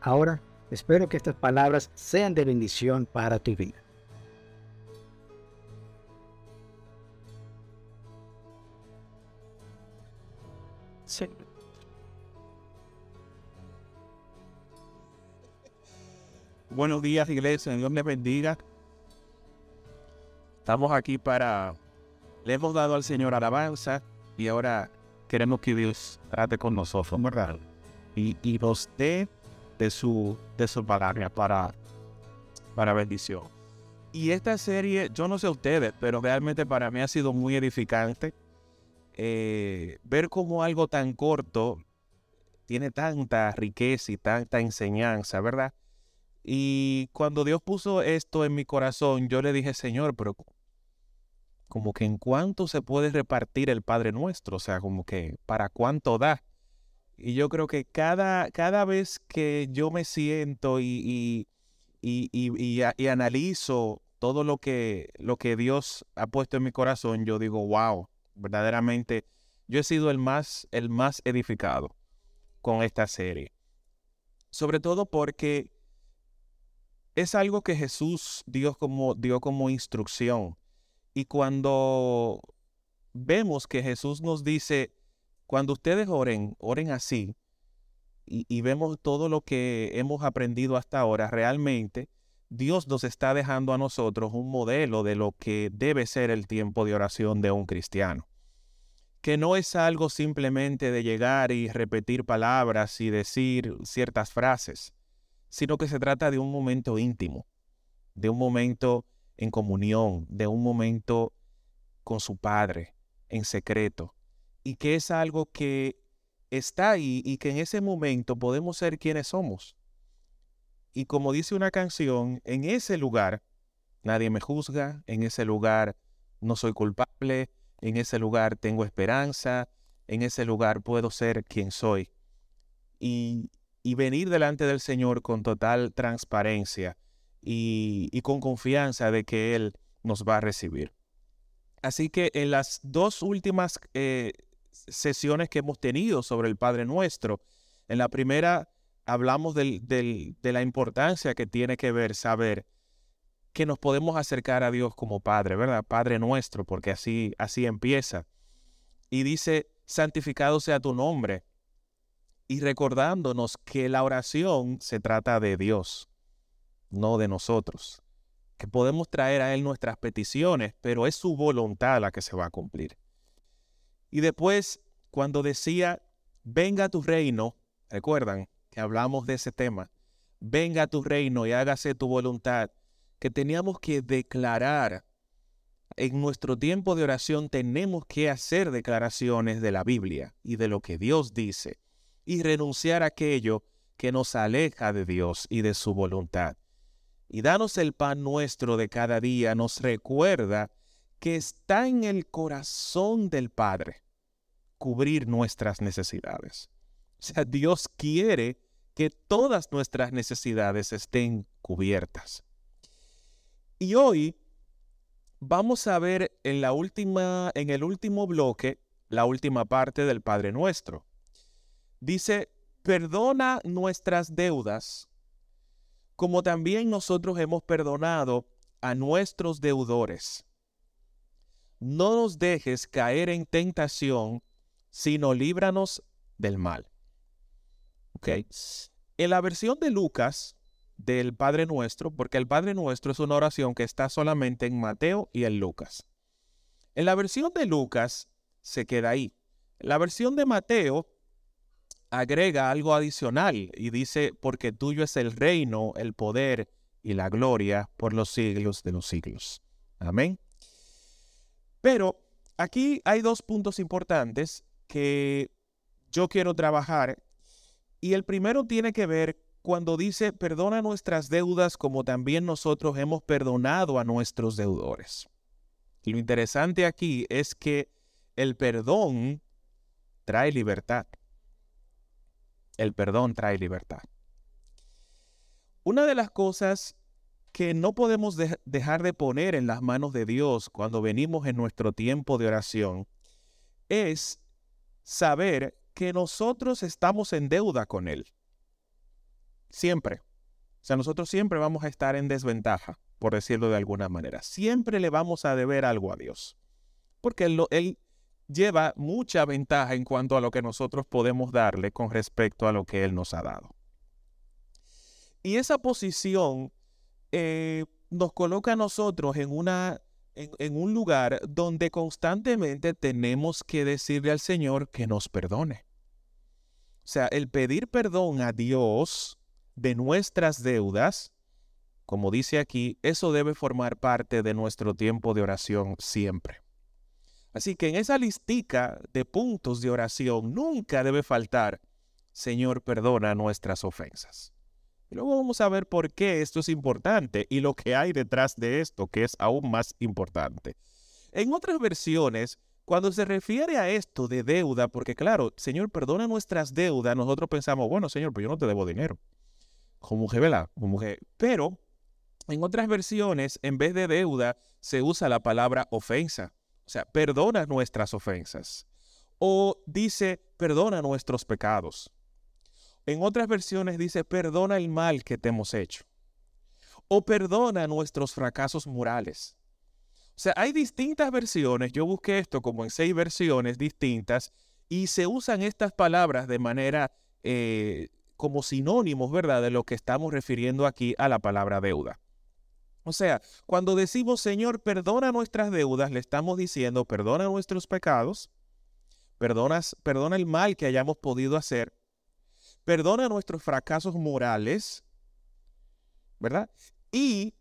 Ahora, espero que estas palabras sean de bendición para tu vida. Buenos días, iglesia. Dios les bendiga. Estamos aquí para... Le hemos dado al Señor alabanza y ahora queremos que Dios trate con nosotros. Y, y dé de su, de su palabra para, para bendición. Y esta serie, yo no sé ustedes, pero realmente para mí ha sido muy edificante. Eh, ver cómo algo tan corto tiene tanta riqueza y tanta enseñanza, ¿verdad? Y cuando Dios puso esto en mi corazón, yo le dije, Señor, pero como que en cuánto se puede repartir el Padre Nuestro, o sea, como que para cuánto da. Y yo creo que cada, cada vez que yo me siento y, y, y, analizo todo lo que, lo que Dios ha puesto en mi corazón, yo digo, wow, verdaderamente yo he sido el más, el más edificado con esta serie. Sobre todo porque es algo que Jesús dio como, dio como instrucción. Y cuando vemos que Jesús nos dice, cuando ustedes oren, oren así, y, vemos todo lo que hemos aprendido hasta ahora, realmente Dios nos está dejando a nosotros un modelo de lo que debe ser el tiempo de oración de un cristiano. Que no es algo simplemente de llegar y repetir palabras y decir ciertas frases, sino que se trata de un momento íntimo, de un momento en comunión, de un momento con su Padre, en secreto, y que es algo que está ahí y que en ese momento podemos ser quienes somos. Y como dice una canción, en ese lugar nadie me juzga, en ese lugar no soy culpable, en ese lugar tengo esperanza, en ese lugar puedo ser quien soy. Y, y venir delante del Señor con total transparencia y, y con confianza de que Él nos va a recibir. Así que en las dos últimas eh, sesiones que hemos tenido sobre el Padre Nuestro. En la primera hablamos de la importancia que tiene que ver saber que nos podemos acercar a Dios como Padre, ¿verdad? Padre nuestro, porque así, así empieza. Y dice, santificado sea tu nombre. Y recordándonos que la oración se trata de Dios, no de nosotros. Que podemos traer a Él nuestras peticiones, pero es su voluntad la que se va a cumplir. Y después, cuando decía, venga tu reino, recuerdan que hablamos de ese tema, venga tu reino y hágase tu voluntad, que teníamos que declarar en nuestro tiempo de oración tenemos que hacer declaraciones de la Biblia y de lo que Dios dice y renunciar a aquello que nos aleja de Dios y de su voluntad. Y danos el pan nuestro de cada día nos recuerda que está en el corazón del Padre cubrir nuestras necesidades. O sea, Dios quiere que todas nuestras necesidades estén cubiertas. Y hoy vamos a ver en la última en el último bloque la última parte del Padre Nuestro. Dice, "Perdona nuestras deudas, como también nosotros hemos perdonado a nuestros deudores." No nos dejes caer en tentación, sino líbranos del mal. ¿Ok? En la versión de Lucas del Padre Nuestro, porque el Padre Nuestro es una oración que está solamente en Mateo y en Lucas. En la versión de Lucas se queda ahí. La versión de Mateo agrega algo adicional y dice, porque tuyo es el reino, el poder y la gloria por los siglos de los siglos. Amén. Pero aquí hay dos puntos importantes que yo quiero trabajar. Y el primero tiene que ver cuando dice, perdona nuestras deudas como también nosotros hemos perdonado a nuestros deudores. Lo interesante aquí es que el perdón trae libertad. El perdón trae libertad. Una de las cosas que no podemos dejar de poner en las manos de Dios cuando venimos en nuestro tiempo de oración es saber que nosotros estamos en deuda con Él. Siempre. O sea, nosotros siempre vamos a estar en desventaja, por decirlo de alguna manera. Siempre le vamos a deber algo a Dios. Porque Él, lleva mucha ventaja en cuanto a lo que nosotros podemos darle con respecto a lo que Él nos ha dado. Y esa posición eh, nos coloca a nosotros en, una, en un lugar donde constantemente tenemos que decirle al Señor que nos perdone. O sea, el pedir perdón a Dios de nuestras deudas, como dice aquí, eso debe formar parte de nuestro tiempo de oración siempre. Así que en esa listica de puntos de oración nunca debe faltar, Señor, perdona nuestras ofensas. Y luego vamos a ver por qué esto es importante y lo que hay detrás de esto, que es aún más importante. En otras versiones, cuando se refiere a esto de deuda, porque claro, Señor, perdona nuestras deudas, nosotros pensamos, bueno, Señor, pues yo no te debo dinero. Como mujer, ¿verdad? Como mujer. Pero en otras versiones, en vez de deuda, se usa la palabra ofensa. O sea, perdona nuestras ofensas. O dice, perdona nuestros pecados. En otras versiones dice, perdona el mal que te hemos hecho. O perdona nuestros fracasos morales. O sea, hay distintas versiones. Yo busqué esto como en seis versiones distintas y se usan estas palabras de manera eh, como sinónimos, ¿verdad? De lo que estamos refiriendo aquí a la palabra deuda. O sea, cuando decimos, Señor, perdona nuestras deudas, le estamos diciendo, perdona nuestros pecados, perdona el mal que hayamos podido hacer perdona nuestros fracasos morales, ¿verdad? Y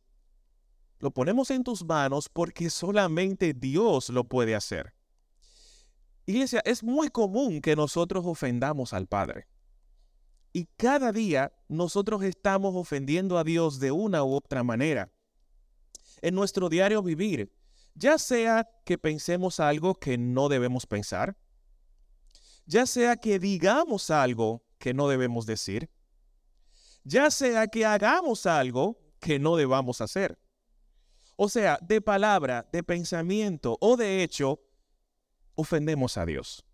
lo ponemos en tus manos porque solamente Dios lo puede hacer. Iglesia, es muy común que nosotros ofendamos al Padre. Y cada día nosotros estamos ofendiendo a Dios de una u otra manera. En nuestro diario vivir, ya sea que pensemos algo que no debemos pensar, ya sea que digamos algo que no debemos decir, ya sea que hagamos algo que no debamos hacer. O sea, de palabra, de pensamiento o de hecho, ofendemos a Dios.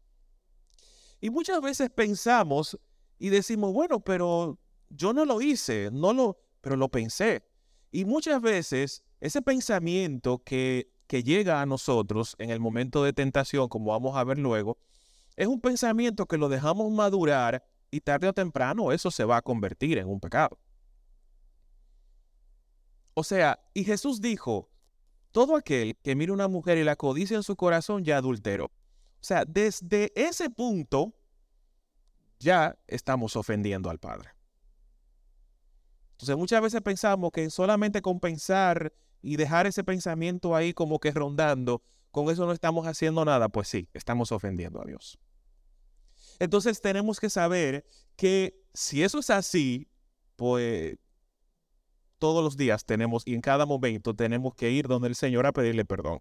Y muchas veces pensamos y decimos, bueno, pero yo no lo hice, no lo, pero lo pensé. Y muchas veces ese pensamiento que, que llega a nosotros en el momento de tentación, como vamos a ver luego, es un pensamiento que lo dejamos madurar y tarde o temprano eso se va a convertir en un pecado. O sea, y Jesús dijo, todo aquel que mire una mujer y la codicia en su corazón ya adulteró. O sea, desde ese punto ya estamos ofendiendo al Padre. Entonces muchas veces pensamos que solamente con pensar y dejar ese pensamiento ahí como que rondando, con eso no estamos haciendo nada. Pues sí, estamos ofendiendo a Dios. Entonces tenemos que saber que si eso es así, pues todos los días tenemos y en cada momento tenemos que ir donde el Señor a pedirle perdón.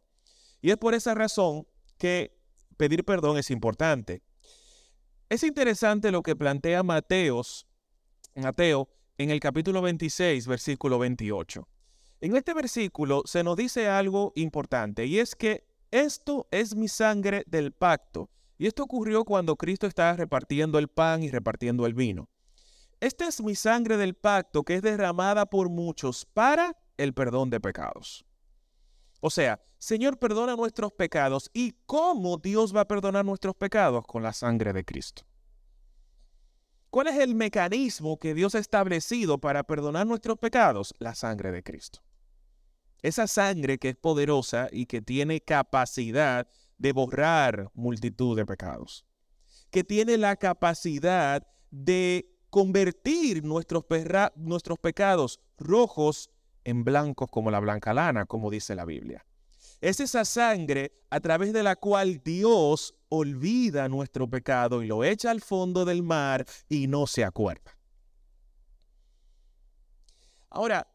Y es por esa razón que pedir perdón es importante. Es interesante lo que plantea Mateos, Mateo en el capítulo 26, versículo 28. En este versículo se nos dice algo importante y es que esto es mi sangre del pacto y esto ocurrió cuando Cristo estaba repartiendo el pan y repartiendo el vino. Esta es mi sangre del pacto que es derramada por muchos para el perdón de pecados. O sea, Señor, perdona nuestros pecados. ¿Y cómo Dios va a perdonar nuestros pecados? Con la sangre de Cristo. ¿Cuál es el mecanismo que Dios ha establecido para perdonar nuestros pecados? La sangre de Cristo. Esa sangre que es poderosa y que tiene capacidad de borrar multitud de pecados, que tiene la capacidad de convertir nuestros, nuestros pecados rojos en blancos como la blanca lana, como dice la Biblia. Es esa sangre a través de la cual Dios olvida nuestro pecado y lo echa al fondo del mar y no se acuerda. Ahora,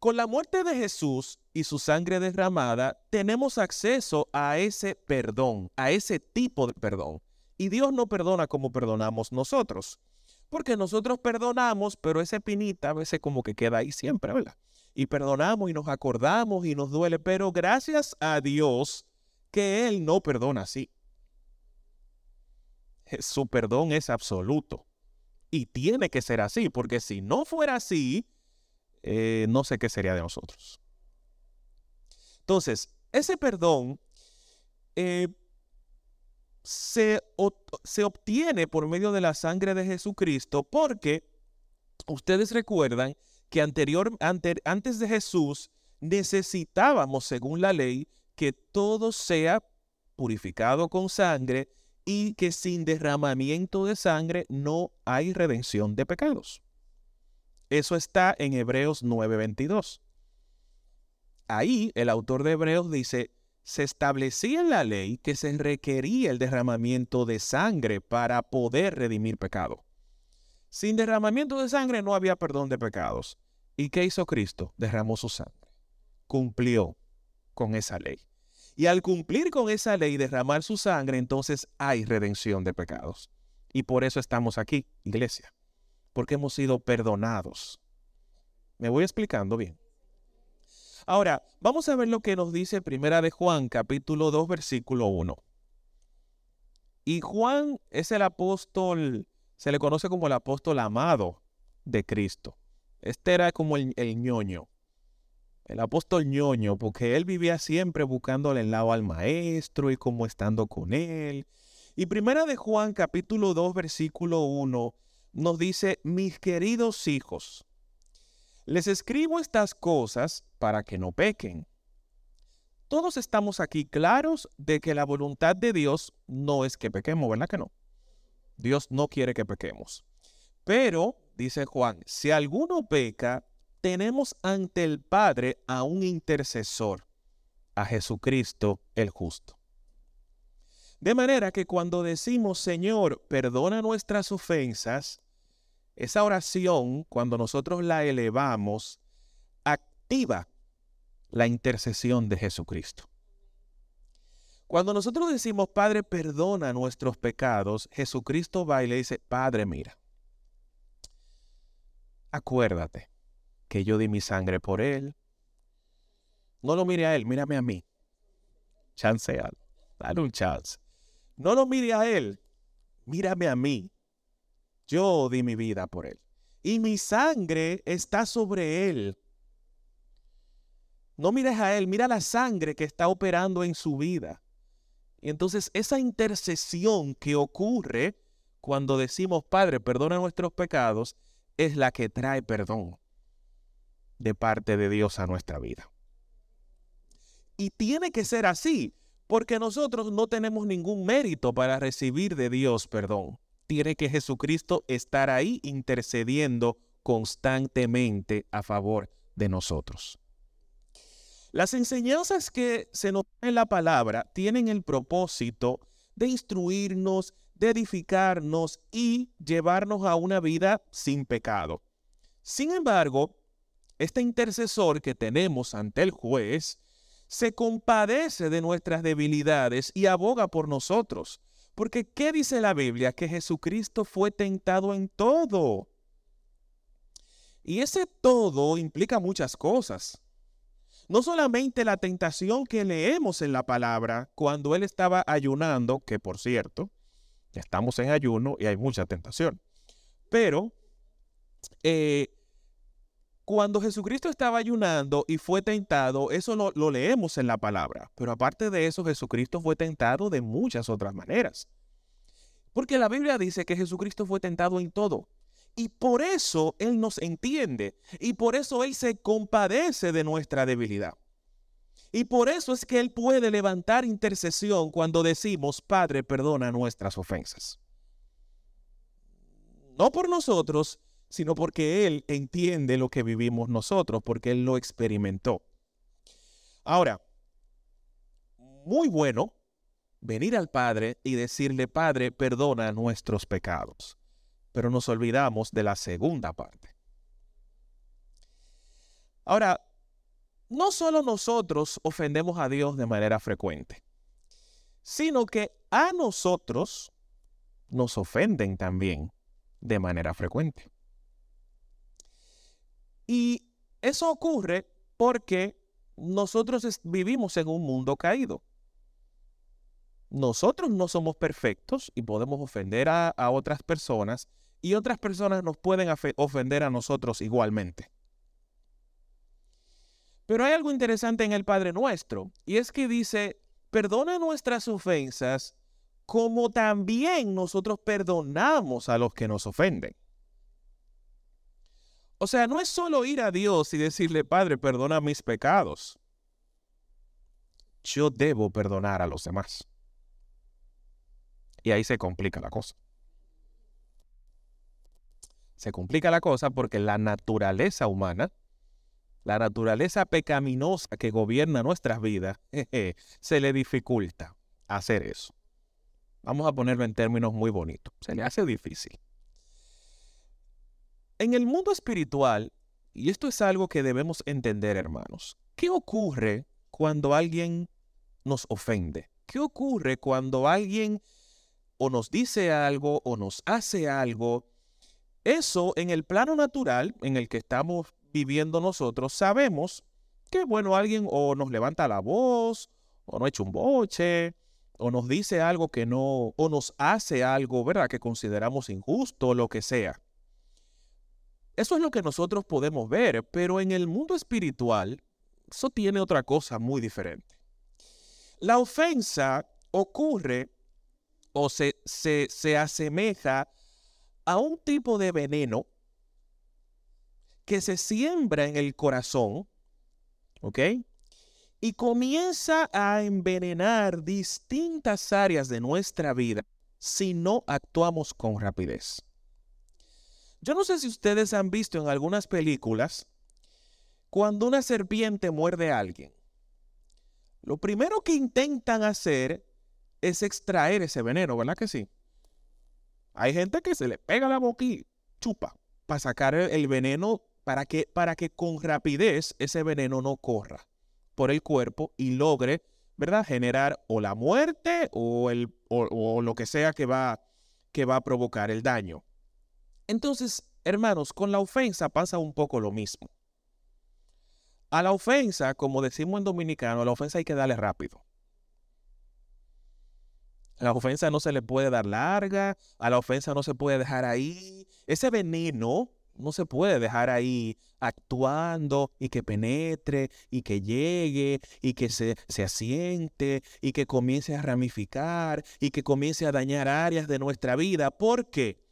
con la muerte de Jesús y su sangre derramada, tenemos acceso a ese perdón, a ese tipo de perdón. Y Dios no perdona como perdonamos nosotros. Porque nosotros perdonamos, pero ese pinita a veces como que queda ahí siempre, ¿verdad? Y perdonamos y nos acordamos y nos duele, pero gracias a Dios que Él no perdona así. Su perdón es absoluto. Y tiene que ser así, porque si no fuera así, eh, no sé qué sería de nosotros. Entonces, ese perdón eh, se, se obtiene por medio de la sangre de Jesucristo porque ustedes recuerdan que anterior, antes de Jesús necesitábamos, según la ley, que todo sea purificado con sangre y que sin derramamiento de sangre no hay redención de pecados. Eso está en Hebreos 9:22. Ahí el autor de Hebreos dice, se establecía en la ley que se requería el derramamiento de sangre para poder redimir pecado. Sin derramamiento de sangre no había perdón de pecados. ¿Y qué hizo Cristo? Derramó su sangre. Cumplió con esa ley. Y al cumplir con esa ley, derramar su sangre, entonces hay redención de pecados. Y por eso estamos aquí, iglesia. Porque hemos sido perdonados. Me voy explicando bien. Ahora, vamos a ver lo que nos dice Primera de Juan, capítulo 2, versículo 1. Y Juan es el apóstol, se le conoce como el apóstol amado de Cristo. Este era como el, ñoño, el apóstol ñoño, porque él vivía siempre buscándole el lado al maestro y como estando con él. Y Primera de Juan, capítulo 2, versículo 1, nos dice, mis queridos hijos, les escribo estas cosas para que no pequen. Todos estamos aquí claros de que la voluntad de Dios no es que pequemos, ¿verdad que no? Dios no quiere que pequemos. Pero, dice Juan, si alguno peca, tenemos ante el Padre a un intercesor, a Jesucristo el justo. De manera que cuando decimos, Señor, perdona nuestras ofensas, esa oración, cuando nosotros la elevamos, activa la intercesión de Jesucristo. Cuando nosotros decimos, Padre, perdona nuestros pecados, Jesucristo va y le dice, Padre, mira, acuérdate que yo di mi sangre por Él. No lo mire a Él, mírame a mí. Chancealo, dale un chance. No lo mire a Él, mírame a mí. Yo di mi vida por él. Y mi sangre está sobre él. No mires a él, mira la sangre que está operando en su vida. Y entonces esa intercesión que ocurre cuando decimos, Padre, perdona nuestros pecados, es la que trae perdón de parte de Dios a nuestra vida. Y tiene que ser así, porque nosotros no tenemos ningún mérito para recibir de Dios perdón tiene que Jesucristo estar ahí intercediendo constantemente a favor de nosotros. Las enseñanzas que se nos en la palabra tienen el propósito de instruirnos, de edificarnos y llevarnos a una vida sin pecado. Sin embargo, este intercesor que tenemos ante el juez se compadece de nuestras debilidades y aboga por nosotros. Porque ¿qué dice la Biblia? Que Jesucristo fue tentado en todo. Y ese todo implica muchas cosas. No solamente la tentación que leemos en la palabra cuando Él estaba ayunando, que por cierto, estamos en ayuno y hay mucha tentación. Pero eh, cuando Jesucristo estaba ayunando y fue tentado, eso lo, leemos en la palabra. Pero aparte de eso, Jesucristo fue tentado de muchas otras maneras. Porque la Biblia dice que Jesucristo fue tentado en todo. Y por eso Él nos entiende. Y por eso Él se compadece de nuestra debilidad. Y por eso es que Él puede levantar intercesión cuando decimos, Padre, perdona nuestras ofensas. No por nosotros, sino porque Él entiende lo que vivimos nosotros, porque Él lo experimentó. Ahora, muy bueno venir al Padre y decirle, Padre, perdona nuestros pecados. Pero nos olvidamos de la segunda parte. Ahora, no solo nosotros ofendemos a Dios de manera frecuente, sino que a nosotros nos ofenden también de manera frecuente. Y eso ocurre porque nosotros vivimos en un mundo caído. Nosotros no somos perfectos y podemos ofender a, otras personas y otras personas nos pueden ofender a nosotros igualmente. Pero hay algo interesante en el Padre Nuestro y es que dice, perdona nuestras ofensas como también nosotros perdonamos a los que nos ofenden. O sea, no es solo ir a Dios y decirle, Padre, perdona mis pecados. Yo debo perdonar a los demás. Y ahí se complica la cosa. Se complica la cosa porque la naturaleza humana, la naturaleza pecaminosa que gobierna nuestras vidas, se le dificulta hacer eso. Vamos a ponerlo en términos muy bonitos. Se le hace difícil. En el mundo espiritual, y esto es algo que debemos entender, hermanos, ¿qué ocurre cuando alguien nos ofende? ¿Qué ocurre cuando alguien o nos dice algo o nos hace algo? Eso en el plano natural en el que estamos viviendo nosotros, sabemos que, bueno, alguien o nos levanta la voz, o nos echa un boche, o nos dice algo que no, o nos hace algo, ¿verdad?, que consideramos injusto, lo que sea. Eso es lo que nosotros podemos ver, pero en el mundo espiritual, eso tiene otra cosa muy diferente. La ofensa ocurre o se, se, se asemeja a un tipo de veneno que se siembra en el corazón, ¿ok? Y comienza a envenenar distintas áreas de nuestra vida si no actuamos con rapidez. Yo no sé si ustedes han visto en algunas películas cuando una serpiente muerde a alguien. Lo primero que intentan hacer es extraer ese veneno, ¿verdad que sí? Hay gente que se le pega la boca y chupa para sacar el, veneno para que, para que con rapidez ese veneno no corra por el cuerpo y logre, ¿verdad? Generar o la muerte o, el, o, lo que sea que va, que va a provocar el daño. Entonces, hermanos, con la ofensa pasa un poco lo mismo. A la ofensa, como decimos en dominicano, a la ofensa hay que darle rápido. A la ofensa no se le puede dar larga, a la ofensa no se puede dejar ahí. Ese veneno no se puede dejar ahí actuando y que penetre y que llegue y que se, se asiente y que comience a ramificar y que comience a dañar áreas de nuestra vida. ¿Por qué?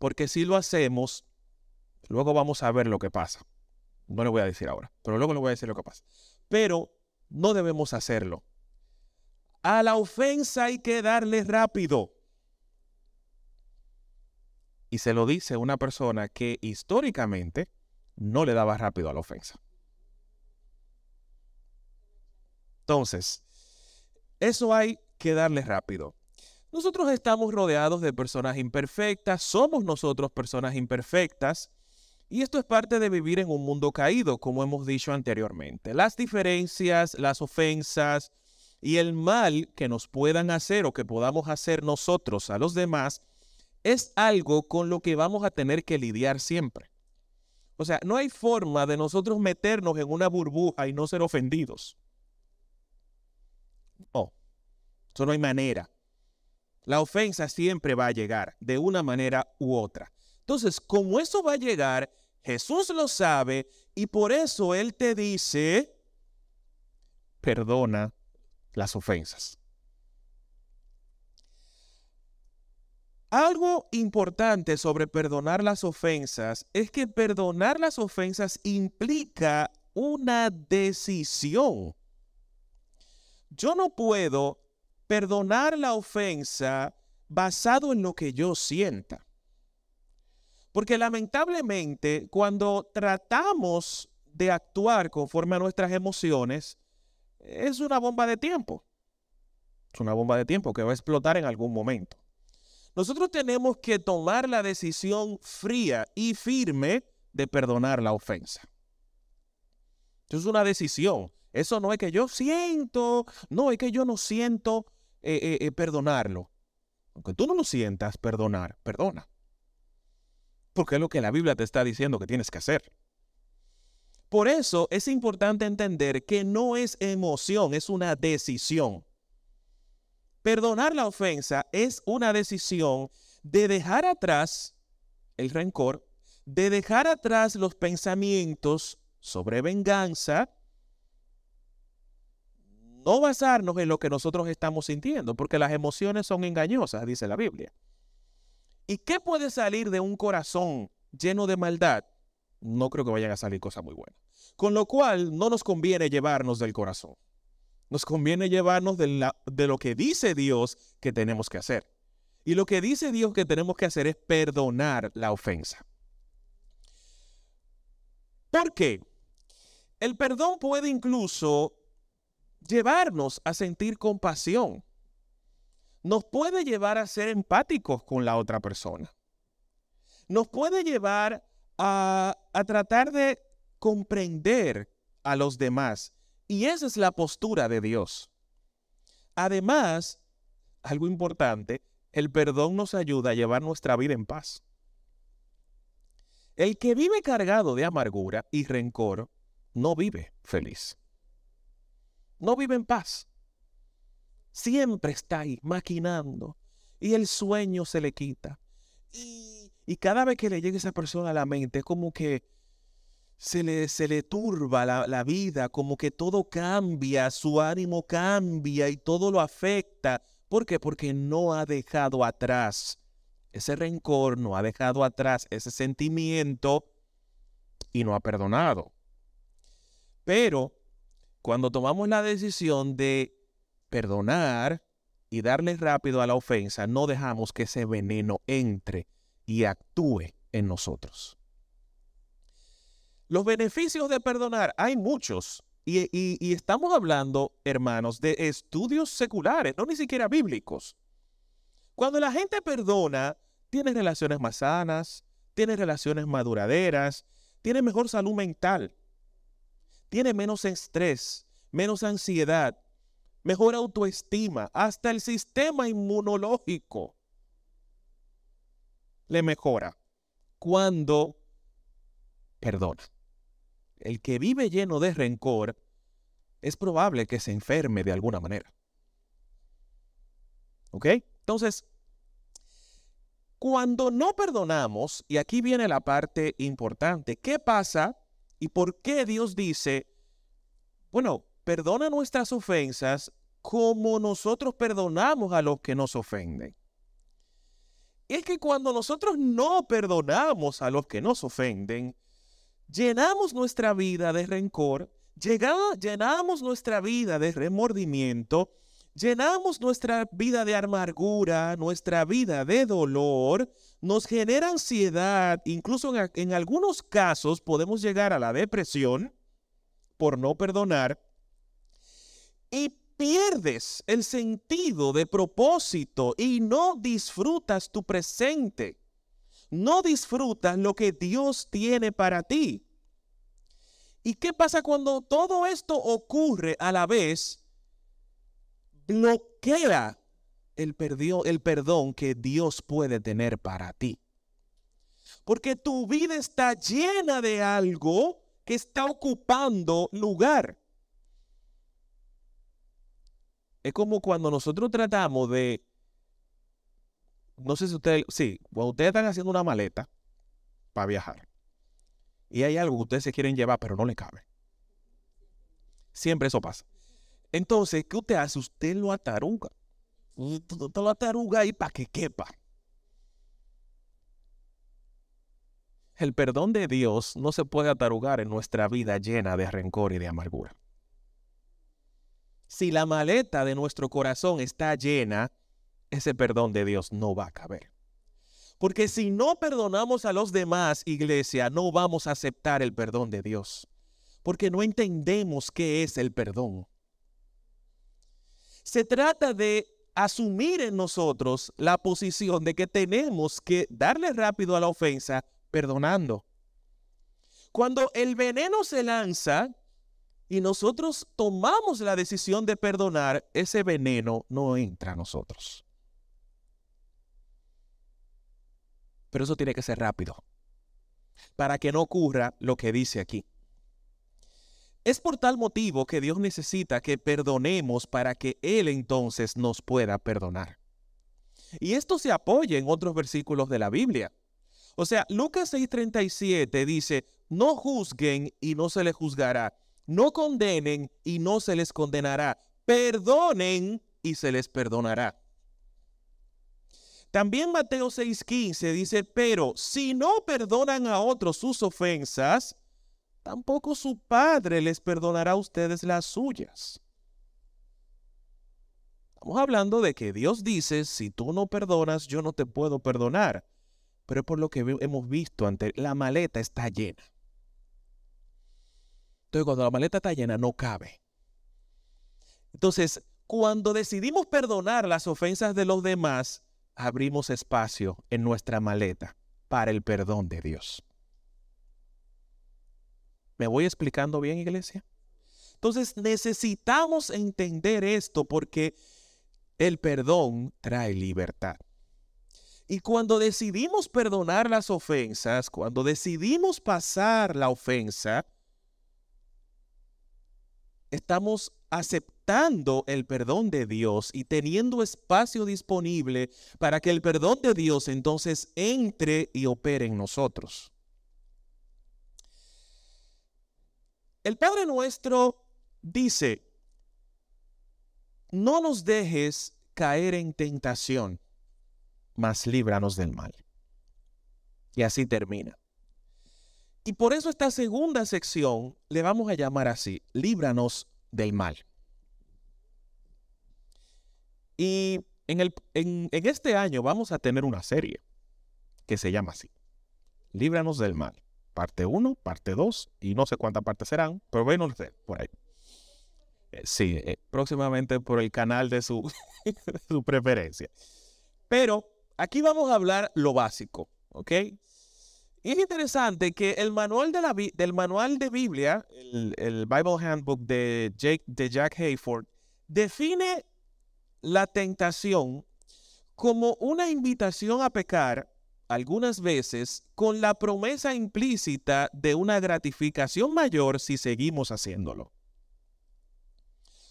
Porque si lo hacemos, luego vamos a ver lo que pasa. No le voy a decir ahora, pero luego le voy a decir lo que pasa. Pero no debemos hacerlo. A la ofensa hay que darle rápido. Y se lo dice una persona que históricamente no le daba rápido a la ofensa. Entonces, eso hay que darle rápido. Nosotros estamos rodeados de personas imperfectas, somos nosotros personas imperfectas, y esto es parte de vivir en un mundo caído, como hemos dicho anteriormente. Las diferencias, las ofensas y el mal que nos puedan hacer o que podamos hacer nosotros a los demás es algo con lo que vamos a tener que lidiar siempre. O sea, no hay forma de nosotros meternos en una burbuja y no ser ofendidos. No, eso no hay manera. La ofensa siempre va a llegar de una manera u otra. Entonces, como eso va a llegar, Jesús lo sabe y por eso Él te dice, perdona las ofensas. Algo importante sobre perdonar las ofensas es que perdonar las ofensas implica una decisión. Yo no puedo perdonar la ofensa basado en lo que yo sienta. Porque lamentablemente cuando tratamos de actuar conforme a nuestras emociones, es una bomba de tiempo. Es una bomba de tiempo que va a explotar en algún momento. Nosotros tenemos que tomar la decisión fría y firme de perdonar la ofensa. Eso es una decisión. Eso no es que yo siento, no es que yo no siento eh, eh, eh, perdonarlo. Aunque tú no lo sientas perdonar, perdona. Porque es lo que la Biblia te está diciendo que tienes que hacer. Por eso es importante entender que no es emoción, es una decisión. Perdonar la ofensa es una decisión de dejar atrás el rencor, de dejar atrás los pensamientos sobre venganza, no basarnos en lo que nosotros estamos sintiendo, porque las emociones son engañosas, dice la Biblia. ¿Y qué puede salir de un corazón lleno de maldad? No creo que vayan a salir cosas muy buenas. Con lo cual, no nos conviene llevarnos del corazón. Nos conviene llevarnos de, lo que dice Dios que tenemos que hacer. Y lo que dice Dios que tenemos que hacer es perdonar la ofensa. ¿Por qué? El perdón puede incluso llevarnos a sentir compasión. Nos puede llevar a ser empáticos con la otra persona. Nos puede llevar a, a tratar de comprender a los demás. Y esa es la postura de Dios. Además, algo importante, el perdón nos ayuda a llevar nuestra vida en paz. El que vive cargado de amargura y rencor no vive feliz. No vive en paz. Siempre está ahí maquinando y el sueño se le quita. Y, cada vez que le llega esa persona a la mente es como que se le, se le turba la, la vida, como que todo cambia, su ánimo cambia y todo lo afecta. ¿Por qué? Porque no ha dejado atrás ese rencor, no ha dejado atrás ese sentimiento y no ha perdonado. Pero cuando tomamos la decisión de perdonar y darle rápido a la ofensa, no dejamos que ese veneno entre y actúe en nosotros. Los beneficios de perdonar, hay muchos. Y, estamos hablando, hermanos, de estudios seculares, no ni siquiera bíblicos. Cuando la gente perdona, tiene relaciones más sanas, tiene relaciones maduraderas, tiene mejor salud mental tiene menos estrés, menos ansiedad, mejor autoestima, hasta el sistema inmunológico le mejora cuando perdona. El que vive lleno de rencor es probable que se enferme de alguna manera. ¿Ok? Entonces, cuando no perdonamos, y aquí viene la parte importante, ¿qué pasa ¿Y por qué Dios dice, bueno, perdona nuestras ofensas como nosotros perdonamos a los que nos ofenden? Es que cuando nosotros no perdonamos a los que nos ofenden, llenamos nuestra vida de rencor, llenamos nuestra vida de remordimiento, llenamos nuestra vida de amargura, nuestra vida de dolor, nos genera ansiedad, incluso en, algunos casos podemos llegar a la depresión por no perdonar y pierdes el sentido de propósito y no disfrutas tu presente. No disfrutas lo que Dios tiene para ti. ¿Y qué pasa cuando todo esto ocurre a la vez? Bloquea el, el perdón que Dios puede tener para ti. Porque tu vida está llena de algo que está ocupando lugar. Es como cuando nosotros tratamos de, no sé si ustedes, sí, cuando ustedes están haciendo una maleta para viajar y hay algo que ustedes se quieren llevar pero no le cabe. Siempre eso pasa. Entonces, ¿qué usted hace? Usted lo ataruga toda la taruga ahí para que quepa. El perdón de Dios no se puede atarugar en nuestra vida llena de rencor y de amargura. Si la maleta de nuestro corazón está llena, ese perdón de Dios no va a caber. Porque si no perdonamos a los demás, iglesia, no vamos a aceptar el perdón de Dios. Porque no entendemos qué es el perdón. Se trata de asumir en nosotros la posición de que tenemos que darle rápido a la ofensa perdonando. Cuando el veneno se lanza, y nosotros tomamos la decisión de perdonar, ese veneno no entra a nosotros. Pero eso tiene que ser rápido, para que no ocurra lo que dice aquí. Es por tal motivo que Dios necesita que perdonemos para que Él entonces nos pueda perdonar. Y esto se apoya en otros versículos de la Biblia. O sea, Lucas 6:37 dice, no juzguen y no se les juzgará, no condenen y no se les condenará, perdonen y se les perdonará. También Mateo 6:15 dice, pero si no perdonan a otros sus ofensas, tampoco su Padre les perdonará a ustedes las suyas. Estamos hablando de que Dios dice, si tú no perdonas, yo no te puedo perdonar. Pero por lo que hemos visto antes, la maleta está llena. Entonces, cuando la maleta está llena, no cabe. Entonces, cuando decidimos perdonar las ofensas de los demás, abrimos espacio en nuestra maleta para el perdón de Dios. ¿Me voy explicando bien, iglesia? Entonces necesitamos entender esto porque el perdón trae libertad. Y cuando decidimos perdonar las ofensas, cuando decidimos pasar la ofensa, estamos aceptando el perdón de Dios y teniendo espacio disponible para que el perdón de Dios entonces entre y opere en nosotros. El Padre nuestro dice, no nos dejes caer en tentación, mas líbranos del mal. Y así termina. Y por eso esta segunda sección le vamos a llamar así, líbranos del mal. Y en, el, en, en este año vamos a tener una serie que se llama así, líbranos del mal parte 1, parte 2 y no sé cuántas partes serán, pero bueno, por ahí. Eh, sí, eh, próximamente por el canal de su, su preferencia. Pero aquí vamos a hablar lo básico, ¿ok? Es interesante que el manual de la, del manual de Biblia, el, el Bible Handbook de, Jake, de Jack Hayford, define la tentación como una invitación a pecar algunas veces con la promesa implícita de una gratificación mayor si seguimos haciéndolo. O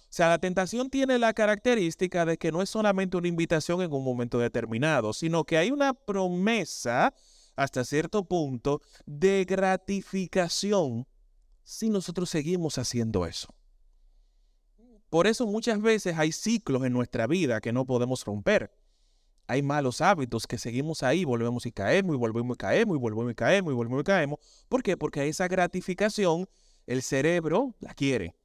sea, la tentación tiene la característica de que no es solamente una invitación en un momento determinado, sino que hay una promesa hasta cierto punto de gratificación si nosotros seguimos haciendo eso. Por eso muchas veces hay ciclos en nuestra vida que no podemos romper hay malos hábitos que seguimos ahí, volvemos y caemos, y volvemos y caemos, y volvemos y caemos, y volvemos y caemos. ¿Por qué? Porque esa gratificación el cerebro la quiere.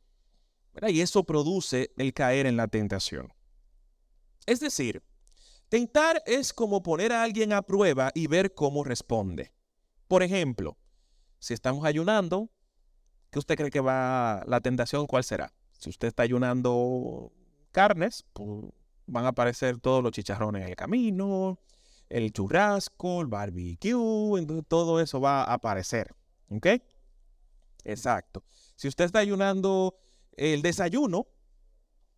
Y eso produce el caer en la tentación. Es decir, tentar es como poner a alguien a prueba y ver cómo responde. Por ejemplo, si estamos ayunando, ¿qué usted cree que va la tentación? ¿Cuál será? Si usted está ayunando carnes, pues van a aparecer todos los chicharrones en el camino, el churrasco, el barbecue, entonces todo eso va a aparecer. ¿Ok? Exacto. Si usted está ayunando el desayuno,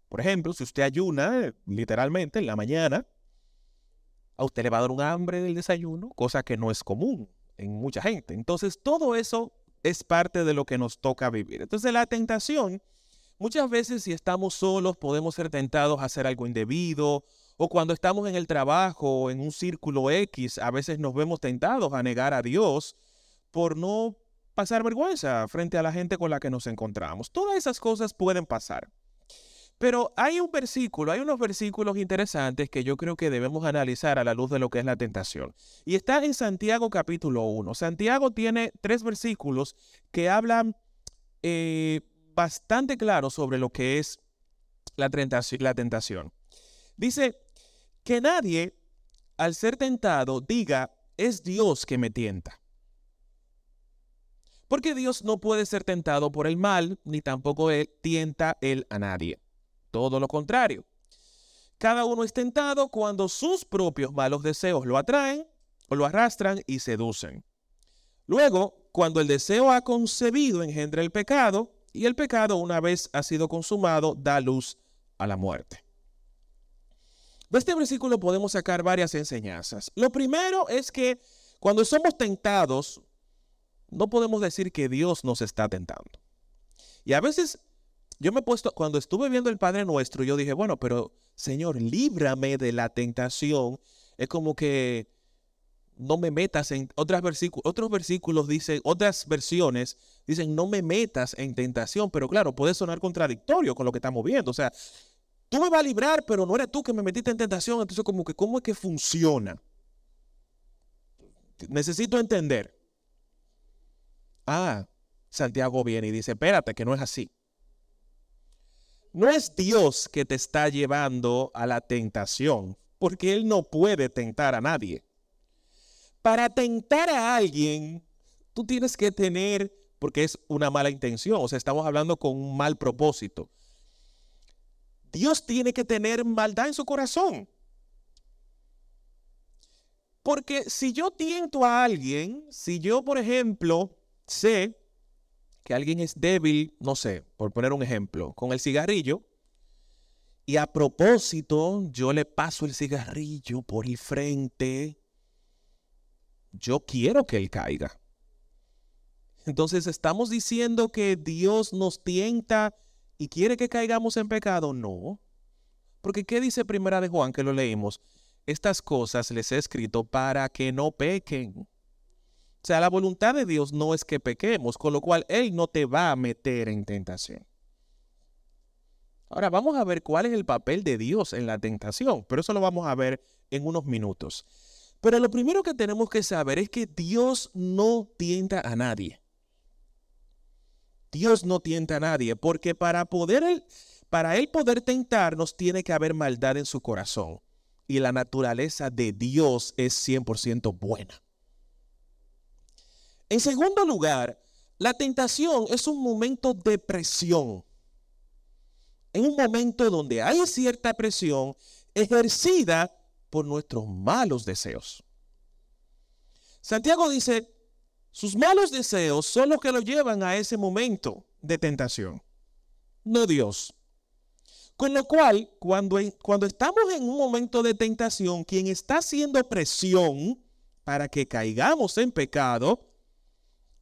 por ejemplo, si usted ayuna literalmente en la mañana, a usted le va a dar un hambre del desayuno, cosa que no es común en mucha gente. Entonces, todo eso es parte de lo que nos toca vivir. Entonces, la tentación Muchas veces si estamos solos podemos ser tentados a hacer algo indebido o cuando estamos en el trabajo o en un círculo X, a veces nos vemos tentados a negar a Dios por no pasar vergüenza frente a la gente con la que nos encontramos. Todas esas cosas pueden pasar. Pero hay un versículo, hay unos versículos interesantes que yo creo que debemos analizar a la luz de lo que es la tentación. Y está en Santiago capítulo 1. Santiago tiene tres versículos que hablan eh, bastante claro sobre lo que es la tentación. Dice que nadie, al ser tentado, diga, es Dios que me tienta. Porque Dios no puede ser tentado por el mal, ni tampoco él tienta él a nadie. Todo lo contrario. Cada uno es tentado cuando sus propios malos deseos lo atraen o lo arrastran y seducen. Luego, cuando el deseo ha concebido engendra el pecado, Y el pecado, una vez ha sido consumado, da luz a la muerte. De este versículo podemos sacar varias enseñanzas. Lo primero es que cuando somos tentados, no podemos decir que Dios nos está tentando. Y a veces yo me he puesto, cuando estuve viendo el Padre Nuestro, yo dije, bueno, pero Señor, líbrame de la tentación. Es como que no me metas en otras versículos, otros versículos dicen, otras versiones dicen, no me metas en tentación, pero claro, puede sonar contradictorio con lo que estamos viendo. O sea, tú me vas a librar, pero no eres tú que me metiste en tentación. Entonces, como que, ¿cómo es que funciona? Necesito entender. Ah, Santiago viene y dice, espérate, que no es así. No es Dios que te está llevando a la tentación, porque Él no puede tentar a nadie. Para tentar a alguien, tú tienes que tener, porque es una mala intención, o sea, estamos hablando con un mal propósito. Dios tiene que tener maldad en su corazón. Porque si yo tiento a alguien, si yo, por ejemplo, sé que alguien es débil, no sé, por poner un ejemplo, con el cigarrillo, y a propósito yo le paso el cigarrillo por el frente, yo quiero que él caiga. Entonces, ¿estamos diciendo que Dios nos tienta y quiere que caigamos en pecado? No. Porque ¿qué dice Primera de Juan que lo leímos? Estas cosas les he escrito para que no pequen. O sea, la voluntad de Dios no es que pequemos, con lo cual Él no te va a meter en tentación. Ahora vamos a ver cuál es el papel de Dios en la tentación, pero eso lo vamos a ver en unos minutos. Pero lo primero que tenemos que saber es que Dios no tienta a nadie. Dios no tienta a nadie, porque para poder para él poder tentarnos tiene que haber maldad en su corazón. Y la naturaleza de Dios es 100% buena. En segundo lugar, la tentación es un momento de presión. En un momento donde hay cierta presión ejercida nuestros malos deseos. Santiago dice, sus malos deseos son los que lo llevan a ese momento de tentación, no Dios. Con lo cual, cuando, cuando estamos en un momento de tentación, quien está haciendo presión para que caigamos en pecado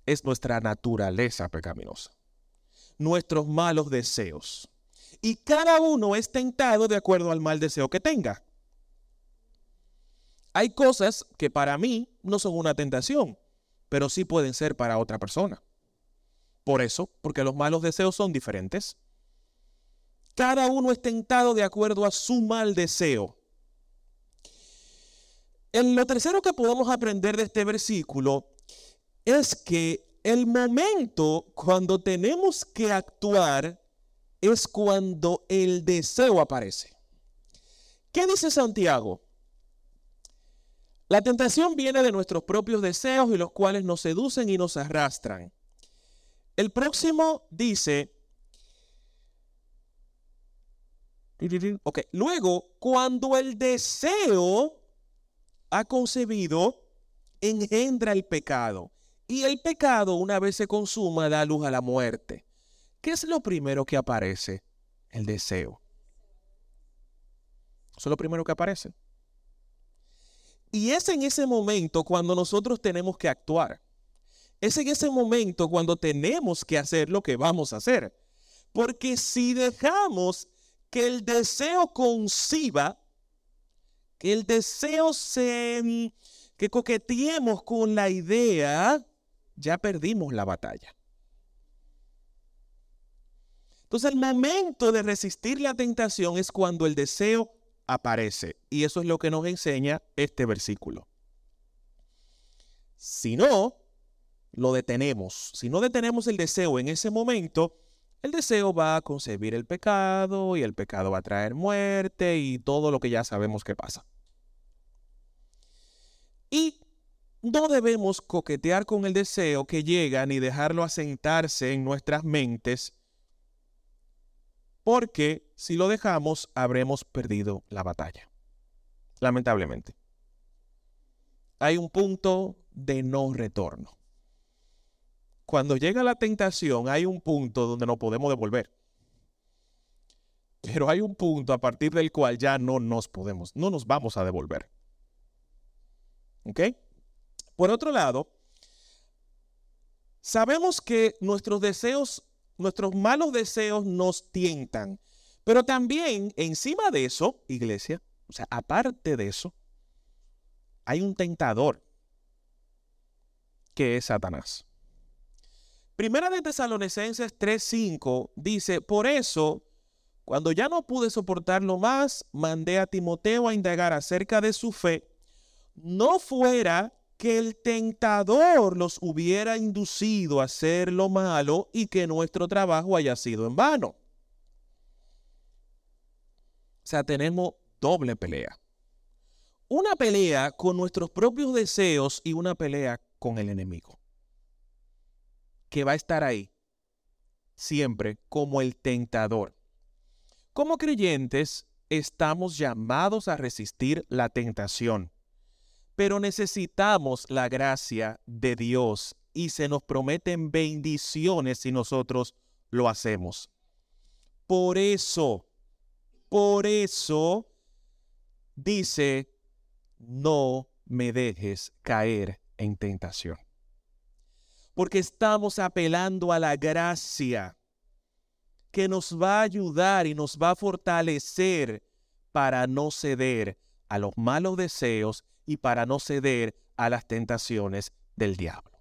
es nuestra naturaleza pecaminosa, nuestros malos deseos. Y cada uno es tentado de acuerdo al mal deseo que tenga. Hay cosas que para mí no son una tentación, pero sí pueden ser para otra persona. Por eso, porque los malos deseos son diferentes. Cada uno es tentado de acuerdo a su mal deseo. En lo tercero que podemos aprender de este versículo es que el momento cuando tenemos que actuar es cuando el deseo aparece. ¿Qué dice Santiago? La tentación viene de nuestros propios deseos y los cuales nos seducen y nos arrastran. El próximo dice, ok, luego, cuando el deseo ha concebido, engendra el pecado. Y el pecado, una vez se consuma, da luz a la muerte. ¿Qué es lo primero que aparece? El deseo. Eso es lo primero que aparece. Y es en ese momento cuando nosotros tenemos que actuar. Es en ese momento cuando tenemos que hacer lo que vamos a hacer. Porque si dejamos que el deseo conciba, que el deseo se, que coqueteemos con la idea, ya perdimos la batalla. Entonces el momento de resistir la tentación es cuando el deseo aparece. Y eso es lo que nos enseña este versículo. Si no, lo detenemos. Si no detenemos el deseo en ese momento, el deseo va a concebir el pecado y el pecado va a traer muerte y todo lo que ya sabemos que pasa. Y no debemos coquetear con el deseo que llega ni dejarlo asentarse en nuestras mentes porque si lo dejamos habremos perdido la batalla. Lamentablemente. Hay un punto de no retorno. cuando llega la tentación hay un punto donde no podemos devolver. Pero hay un punto a partir del cual ya no nos podemos, no nos vamos a devolver. ¿Ok? Por otro lado, sabemos que nuestros deseos, nuestros malos deseos nos tientan. Pero también encima de eso, iglesia, o sea, aparte de eso, hay un tentador que es Satanás. Primera de Tesalonicenses 3:5 dice, por eso, cuando ya no pude soportarlo más, mandé a Timoteo a indagar acerca de su fe, no fuera que el tentador los hubiera inducido a hacer lo malo y que nuestro trabajo haya sido en vano. O sea, tenemos doble pelea. Una pelea con nuestros propios deseos y una pelea con el enemigo. Que va a estar ahí siempre como el tentador. Como creyentes, estamos llamados a resistir la tentación, pero necesitamos la gracia de Dios y se nos prometen bendiciones si nosotros lo hacemos. Por eso, por eso dice, no me dejes caer en tentación. Porque estamos apelando a la gracia que nos va a ayudar y nos va a fortalecer para no ceder a los malos deseos y para no ceder a las tentaciones del diablo.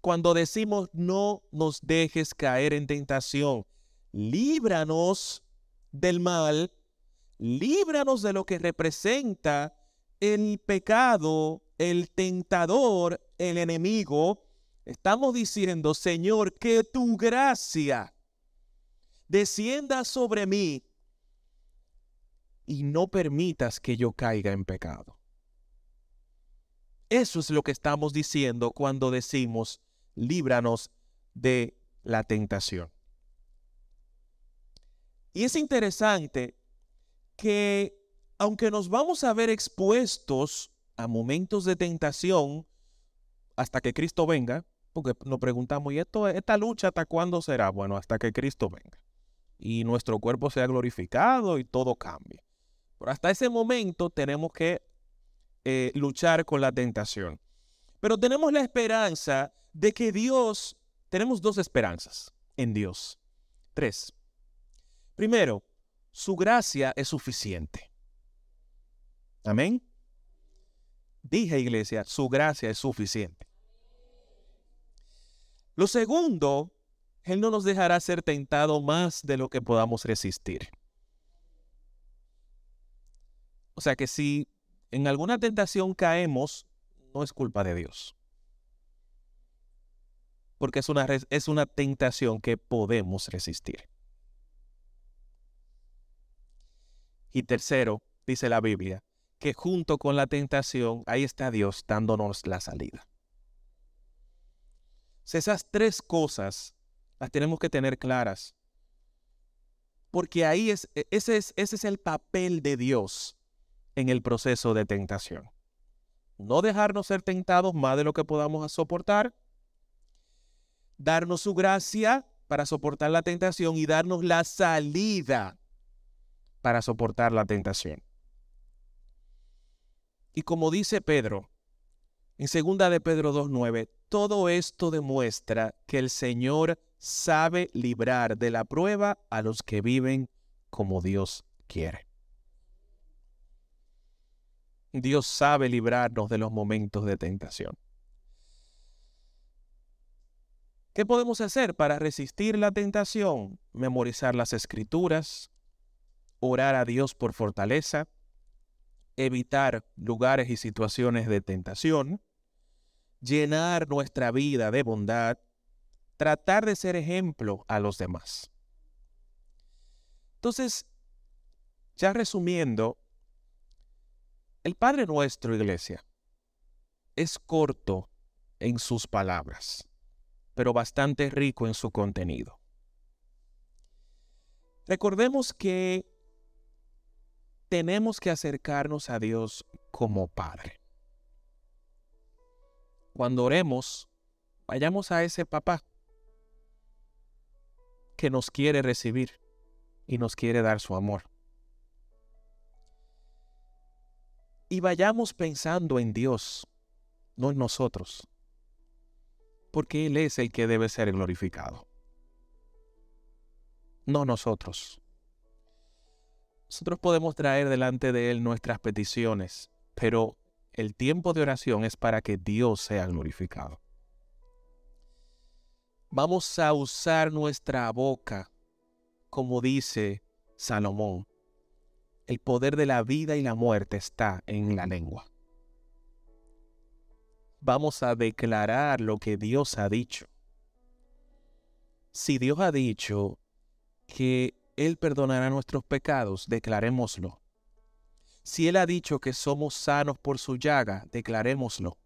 Cuando decimos no nos dejes caer en tentación, líbranos del mal, líbranos de lo que representa el pecado, el tentador, el enemigo, Estamos diciendo, Señor, que tu gracia descienda sobre mí y no permitas que yo caiga en pecado. Eso es lo que estamos diciendo cuando decimos, líbranos de la tentación. Y es interesante que aunque nos vamos a ver expuestos a momentos de tentación hasta que Cristo venga, porque nos preguntamos, ¿y esto, esta lucha hasta cuándo será? Bueno, hasta que Cristo venga y nuestro cuerpo sea glorificado y todo cambie. Pero hasta ese momento tenemos que eh, luchar con la tentación. Pero tenemos la esperanza de que Dios, tenemos dos esperanzas en Dios. Tres. Primero, su gracia es suficiente. Amén. Dije, iglesia, su gracia es suficiente. Lo segundo, Él no nos dejará ser tentado más de lo que podamos resistir. O sea que si en alguna tentación caemos, no es culpa de Dios. Porque es una, es una tentación que podemos resistir. Y tercero, dice la Biblia, que junto con la tentación, ahí está Dios dándonos la salida esas tres cosas las tenemos que tener claras. Porque ahí es, e, ese es, ese es el papel de Dios en el proceso de tentación. No dejarnos ser tentados más de lo que podamos soportar. Darnos su gracia para soportar la tentación y darnos la salida para soportar la tentación. Y como dice Pedro, en segunda de Pedro 2.9, todo esto demuestra que el Señor sabe librar de la prueba a los que viven como Dios quiere. Dios sabe librarnos de los momentos de tentación. ¿Qué podemos hacer para resistir la tentación? Memorizar las escrituras, orar a Dios por fortaleza, evitar lugares y situaciones de tentación, llenar nuestra vida de bondad, tratar de ser ejemplo a los demás. Entonces, ya resumiendo, el Padre nuestro, iglesia, es corto en sus palabras, pero bastante rico en su contenido. Recordemos que tenemos que acercarnos a Dios como Padre. cuando oremos, vayamos a ese papá que nos quiere recibir y nos quiere dar su amor. Y vayamos pensando en Dios, no en nosotros, porque Él es el que debe ser glorificado, no nosotros. Nosotros podemos traer delante de Él nuestras peticiones, pero el tiempo de oración es para que Dios sea glorificado. Vamos a usar nuestra boca, como dice Salomón. El poder de la vida y la muerte está en la lengua. Vamos a declarar lo que Dios ha dicho. Si Dios ha dicho que Él perdonará nuestros pecados, declarémoslo. Si Él ha dicho que somos sanos por su llaga, declarémoslo.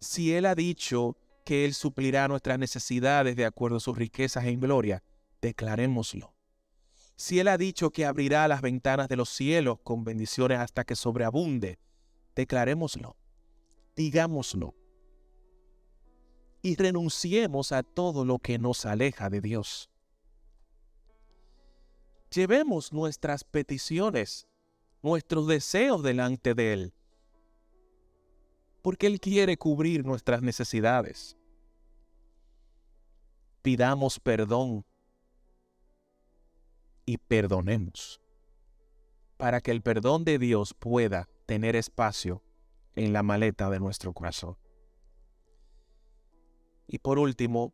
Si Él ha dicho que Él suplirá nuestras necesidades de acuerdo a sus riquezas en gloria, declarémoslo. Si Él ha dicho que abrirá las ventanas de los cielos con bendiciones hasta que sobreabunde, declarémoslo. Digámoslo. Y renunciemos a todo lo que nos aleja de Dios. Llevemos nuestras peticiones nuestros deseos delante de Él. Porque Él quiere cubrir nuestras necesidades. Pidamos perdón y perdonemos para que el perdón de Dios pueda tener espacio en la maleta de nuestro corazón. Y por último,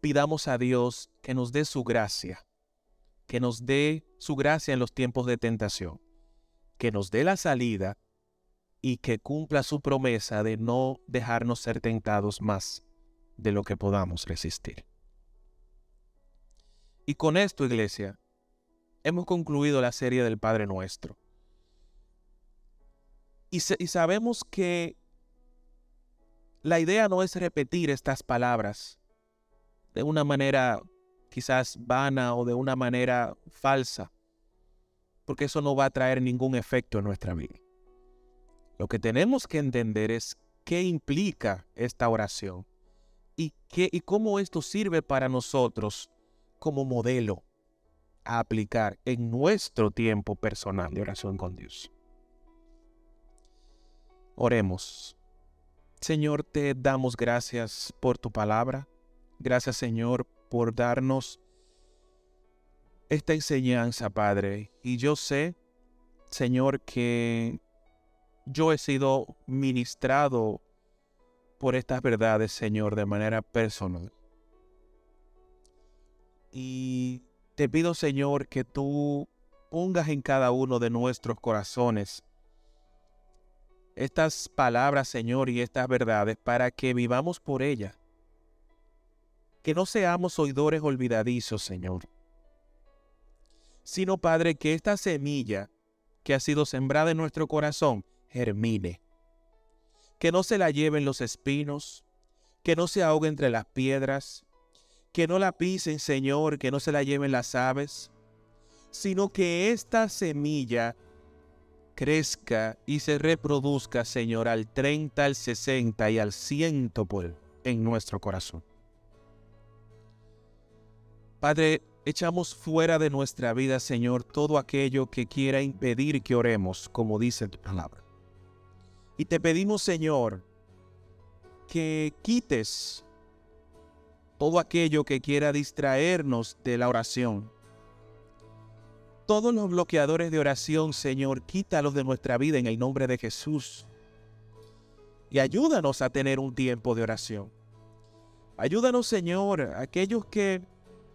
pidamos a Dios que nos dé su gracia, que nos dé su gracia en los tiempos de tentación que nos dé la salida y que cumpla su promesa de no dejarnos ser tentados más de lo que podamos resistir. Y con esto, iglesia, hemos concluido la serie del Padre Nuestro. Y, y, sabemos que la idea no es repetir estas palabras de una manera quizás vana o de una manera falsa, porque eso no va a traer ningún efecto en nuestra vida. Lo que tenemos que entender es qué implica esta oración y, qué, y cómo esto sirve para nosotros como modelo a aplicar en nuestro tiempo personal de oración con Dios. Oremos. Señor, te damos gracias por tu palabra. Gracias, Señor, por darnos esta enseñanza, Padre. Y yo sé, Señor, que yo he sido ministrado por estas verdades, Señor, de manera personal. Y te pido, Señor, que tú pongas en cada uno de nuestros corazones estas palabras, Señor, y estas verdades para que vivamos por ellas. Que no seamos oidores olvidadizos, Señor sino Padre, que esta semilla que ha sido sembrada en nuestro corazón germine. Que no se la lleven los espinos, que no se ahogue entre las piedras, que no la pisen, Señor, que no se la lleven las aves, sino que esta semilla crezca y se reproduzca, Señor, al 30, al 60 y al 100 por en nuestro corazón. Padre, echamos fuera de nuestra vida, Señor, todo aquello que quiera impedir que oremos, como dice tu palabra. Y te pedimos, Señor, que quites todo aquello que quiera distraernos de la oración. Todos los bloqueadores de oración, Señor, quítalos de nuestra vida en el nombre de Jesús. Y ayúdanos a tener un tiempo de oración. Ayúdanos, Señor, aquellos que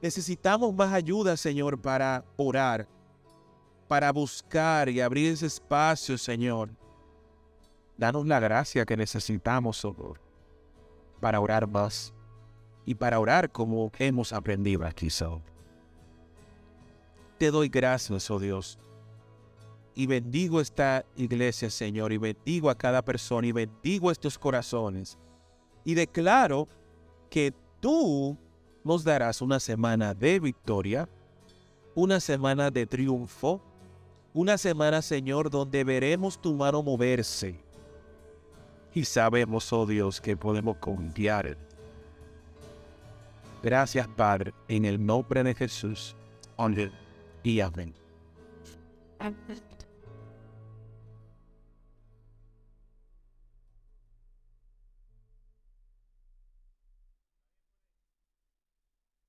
Necesitamos más ayuda, Señor, para orar, para buscar y abrir ese espacio, Señor. Danos la gracia que necesitamos, Señor, para orar más y para orar como hemos aprendido aquí, Señor. Te doy gracias, oh Dios, y bendigo esta iglesia, Señor, y bendigo a cada persona, y bendigo estos corazones, y declaro que tú nos darás una semana de victoria, una semana de triunfo, una semana, Señor, donde veremos tu mano moverse. y sabemos, oh Dios, que podemos confiar. Gracias, Padre, en el nombre de Jesús. Amén y amén.